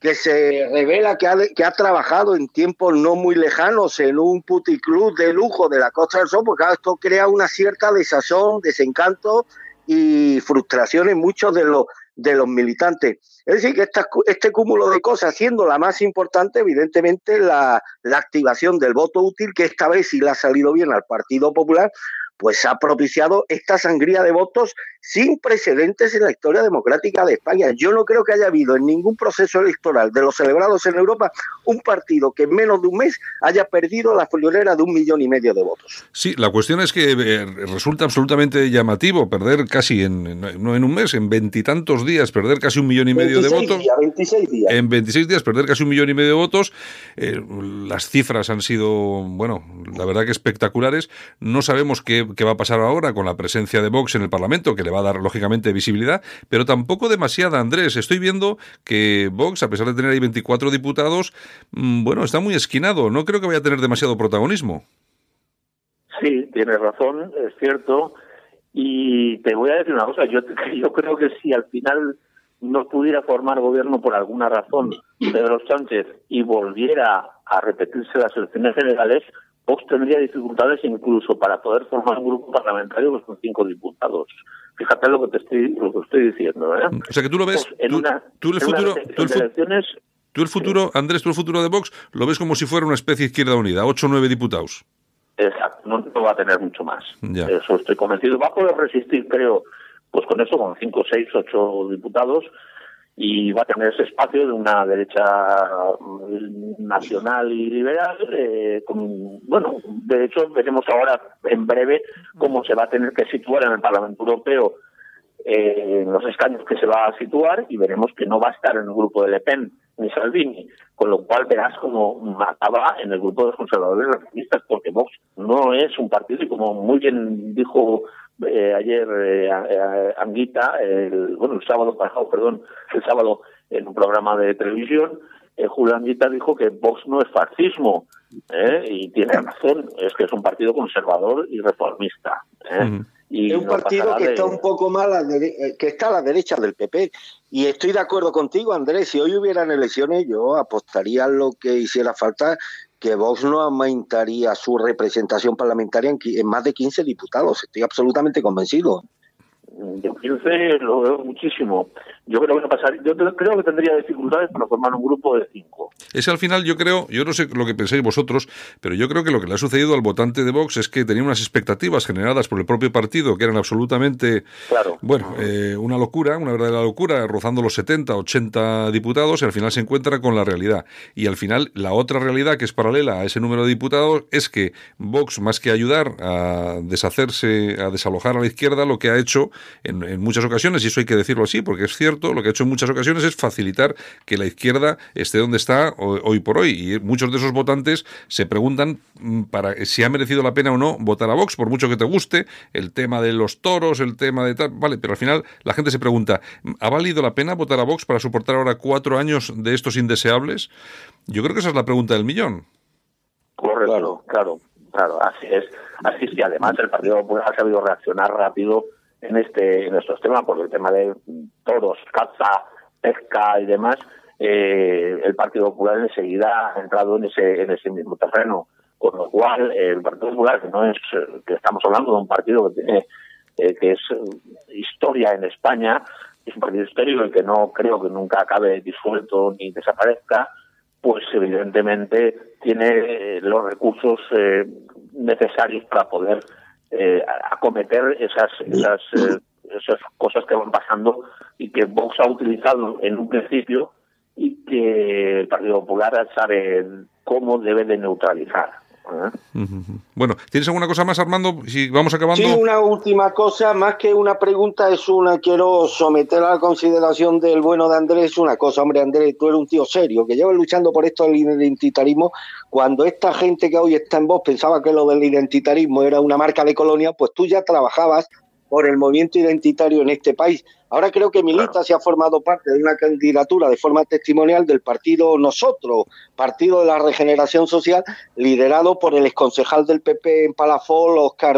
que se revela que ha, que ha trabajado en tiempos no muy lejanos en un puticlub de lujo de la Costa del Sol, porque esto crea una cierta desazón, desencanto y frustración en muchos de los, de los militantes. Es decir, que este cúmulo de cosas, siendo la más importante, evidentemente, la, la activación del voto útil, que esta vez sí le ha salido bien al Partido Popular, pues ha propiciado esta sangría de votos sin precedentes en la historia democrática de España. Yo no creo que haya habido en ningún proceso electoral de los celebrados en Europa un partido que en menos de un mes haya perdido la friolera de un millón y medio de votos. Sí, la cuestión es que eh, resulta absolutamente llamativo perder casi en, no en un mes, en veintitantos días, perder casi un millón y medio de votos. Días, 26 días. En 26 días perder casi un millón y medio de votos. Eh, las cifras han sido, bueno, la verdad que espectaculares. No sabemos qué qué va a pasar ahora con la presencia de Vox en el Parlamento, que le va a dar lógicamente visibilidad, pero tampoco demasiada, Andrés. Estoy viendo que Vox, a pesar de tener ahí 24 diputados, mmm, bueno, está muy esquinado. No creo que vaya a tener demasiado protagonismo. Sí, tienes razón, es cierto. Y te voy a decir una cosa, yo, yo creo que si al final no pudiera formar gobierno por alguna razón Pedro Sánchez y volviera a repetirse las elecciones generales, Vox tendría dificultades incluso para poder formar un grupo parlamentario con cinco diputados. Fíjate lo que te estoy, lo que estoy diciendo. ¿eh? O sea que tú lo ves, pues en tú, una, tú el en futuro, una tú el, fu elecciones, tú el futuro. Andrés, tú el futuro de Vox lo ves como si fuera una especie de izquierda unida, ocho o nueve diputados. Exacto, no, no, va a tener mucho más. Ya. Eso estoy convencido. Va a poder resistir, creo, pues con eso, con cinco, seis, ocho diputados y va a tener ese espacio de una derecha mm, nacional y liberal. Eh, con, bueno, de hecho, veremos ahora en breve cómo se va a tener que situar en el Parlamento Europeo eh, en los escaños que se va a situar y veremos que no va a estar en el grupo de Le Pen ni Salvini, con lo cual verás como acaba en el grupo de los conservadores reformistas, porque Vox no es un partido y como muy bien dijo eh, ayer eh, Anguita, el, bueno, el sábado pasado, perdón, el sábado en un programa de televisión, eh, Julio Anguita dijo que Vox no es fascismo, ¿eh? y tiene razón, es que es un partido conservador y reformista. ¿eh? y es un no partido que de- está un poco mal, a dere- eh, que está a la derecha del PP. Y estoy de acuerdo contigo, Andrés. Si hoy hubieran elecciones, yo apostaría lo que hiciera falta, que Vox no aumentaría su representación parlamentaria en, en más de 15 diputados. Estoy absolutamente convencido. Yo 15 lo veo muchísimo. Yo creo que no pasaría, yo creo que tendría dificultades para formar un grupo de cinco. Es al final, yo creo, yo no sé lo que pensáis vosotros, pero yo creo que lo que le ha sucedido al votante de Vox es que tenía unas expectativas generadas por el propio partido que eran absolutamente, Claro. bueno, eh, una locura, una verdadera locura, rozando los 70, 80 diputados y al final se encuentra con la realidad. Y al final, la otra realidad que es paralela a ese número de diputados es que Vox, más que ayudar a deshacerse, a desalojar a la izquierda, lo que ha hecho en, en muchas ocasiones, y eso hay que decirlo así, porque es cierto, lo que ha hecho en muchas ocasiones es facilitar que la izquierda esté donde está ho- hoy por hoy. Y muchos de esos votantes se preguntan mm, para si ha merecido la pena o no votar a Vox, por mucho que te guste, el tema de los toros, el tema de tal, vale, pero al final la gente se pregunta, ¿ha valido la pena votar a Vox para soportar ahora cuatro años de estos indeseables? Yo creo que esa es la pregunta del millón. Correcto, claro, claro, así es. Así es, y además el Partido Popular ha sabido reaccionar rápido en este en estos temas, porque el tema de toros, caza, pesca y demás, eh, el Partido Popular enseguida ha entrado en ese en ese mismo terreno, con lo cual el Partido Popular que no es que estamos hablando de un partido que tiene eh, que es eh, historia en España, es un partido histórico y que no creo que nunca acabe disuelto ni desaparezca, pues evidentemente tiene eh, los recursos eh, necesarios para poder eh, acometer esas esas eh, esas cosas que van pasando y que Vox ha utilizado en un principio y que el Partido Popular sabe cómo debe de neutralizar. ¿Eh? Bueno, ¿tienes alguna cosa más, Armando? Si vamos acabando. Sí, una última cosa, más que una pregunta, es una, quiero someter a la consideración del bueno de Andrés una cosa, hombre Andrés, tú eres un tío serio, que llevas luchando por esto del identitarismo, cuando esta gente que hoy está en voz pensaba que lo del identitarismo era una marca de colonia, pues tú ya trabajabas por el movimiento identitario en este país. Ahora creo que Milita se ha formado parte de una candidatura de forma testimonial del partido Nosotros, Partido de la Regeneración Social, liderado por el exconcejal del PP en Palafol, Oscar